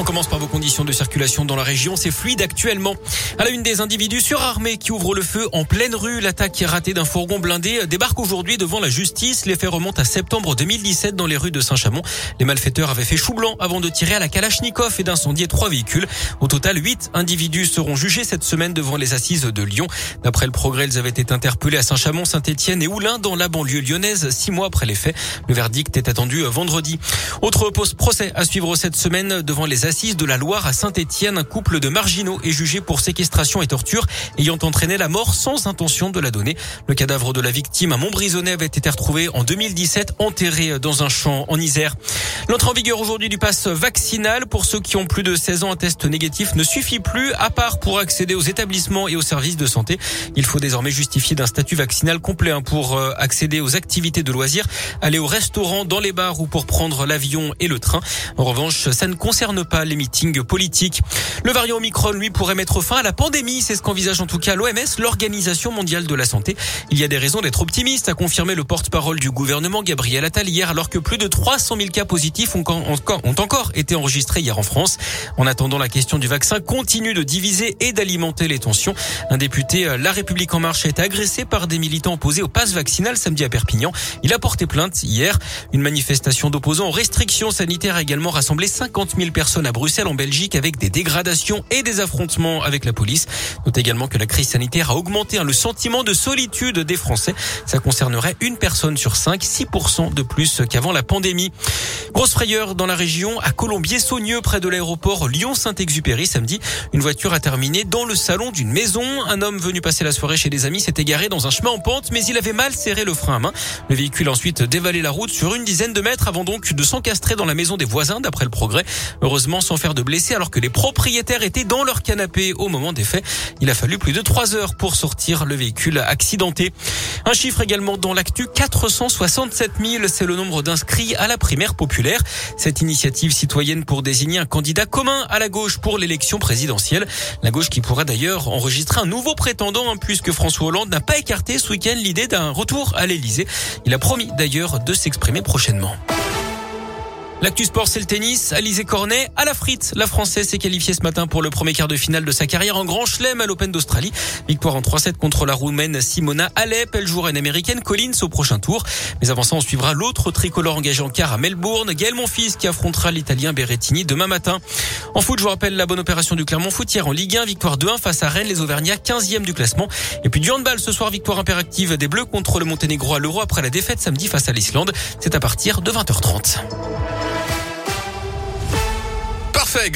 On commence par vos conditions de circulation dans la région. C'est fluide actuellement. À la une des individus surarmés qui ouvrent le feu en pleine rue. L'attaque ratée d'un fourgon blindé débarque aujourd'hui devant la justice. Les faits remontent à septembre 2017 dans les rues de Saint-Chamond. Les malfaiteurs avaient fait chou blanc avant de tirer à la Kalachnikov et d'incendier trois véhicules. Au total, huit individus seront jugés cette semaine devant les assises de Lyon. D'après le progrès, ils avaient été interpellés à Saint-Chamond, Saint-Etienne et Oulin dans la banlieue lyonnaise six mois après les faits. Le verdict est attendu vendredi. Autre pause procès à suivre cette semaine devant les assises de la Loire à Saint-Étienne. Un couple de marginaux est jugé pour séquestration et torture ayant entraîné la mort sans intention de la donner. Le cadavre de la victime à Montbrisonnais avait été retrouvé en 2017 enterré dans un champ en Isère. L'entrée en vigueur aujourd'hui du pass vaccinal pour ceux qui ont plus de 16 ans, un test négatif ne suffit plus à part pour accéder aux établissements et aux services de santé. Il faut désormais justifier d'un statut vaccinal complet hein, pour euh, accéder aux activités de loisirs, aller au restaurant, dans les bars ou pour prendre l'avion et le train. En revanche, ça ne concerne pas les meeting politique. Le variant Omicron, lui, pourrait mettre fin à la pandémie. C'est ce qu'envisage en tout cas l'OMS, l'Organisation mondiale de la santé. Il y a des raisons d'être optimiste, a confirmé le porte-parole du gouvernement Gabriel Attal hier, alors que plus de 300 000 cas positifs ont, ont encore été enregistrés hier en France. En attendant, la question du vaccin continue de diviser et d'alimenter les tensions. Un député euh, La République en marche a été agressé par des militants opposés au pass vaccinal samedi à Perpignan. Il a porté plainte hier. Une manifestation d'opposants aux restrictions sanitaires a également rassemblé 50 000 personnes à Bruxelles en Belgique avec des dégradations et des affrontements avec la police. Note également que la crise sanitaire a augmenté hein, le sentiment de solitude des Français. Ça concernerait une personne sur cinq, 6% de plus qu'avant la pandémie. Grosse frayeur dans la région, à Colombier-Saunieux, près de l'aéroport Lyon-Saint-Exupéry samedi. Une voiture a terminé dans le salon d'une maison. Un homme venu passer la soirée chez des amis s'est égaré dans un chemin en pente, mais il avait mal serré le frein à main. Le véhicule a ensuite dévalé la route sur une dizaine de mètres avant donc de s'encastrer dans la maison des voisins, d'après le progrès. Heureusement, sans faire de blessés, alors que les propriétaires étaient dans leur canapé au moment des faits. Il a fallu plus de trois heures pour sortir le véhicule accidenté. Un chiffre également dans l'actu, 467 000, c'est le nombre d'inscrits à la primaire populaire. Cette initiative citoyenne pour désigner un candidat commun à la gauche pour l'élection présidentielle. La gauche qui pourra d'ailleurs enregistrer un nouveau prétendant, hein, puisque François Hollande n'a pas écarté ce week-end l'idée d'un retour à l'Elysée. Il a promis d'ailleurs de s'exprimer prochainement. L'actu sport, c'est le tennis. Alizé Cornet à la frite. La Française s'est qualifiée ce matin pour le premier quart de finale de sa carrière en Grand Chelem à l'Open d'Australie. Victoire en 3-7 contre la Roumaine Simona Alep. Elle jouera une américaine Collins au prochain tour. Mais avant ça, on suivra l'autre tricolore engagé en quart à Melbourne, Gaël Monfils qui affrontera l'Italien Berrettini demain matin. En foot, je vous rappelle la bonne opération du Clermont Foot en Ligue 1. Victoire 2-1 face à Rennes, les Auvergnats 15e du classement. Et puis du handball ce soir, victoire impérative des Bleus contre le Monténégro à l'Euro après la défaite samedi face à l'Islande. C'est à partir de 20h30. Marseille.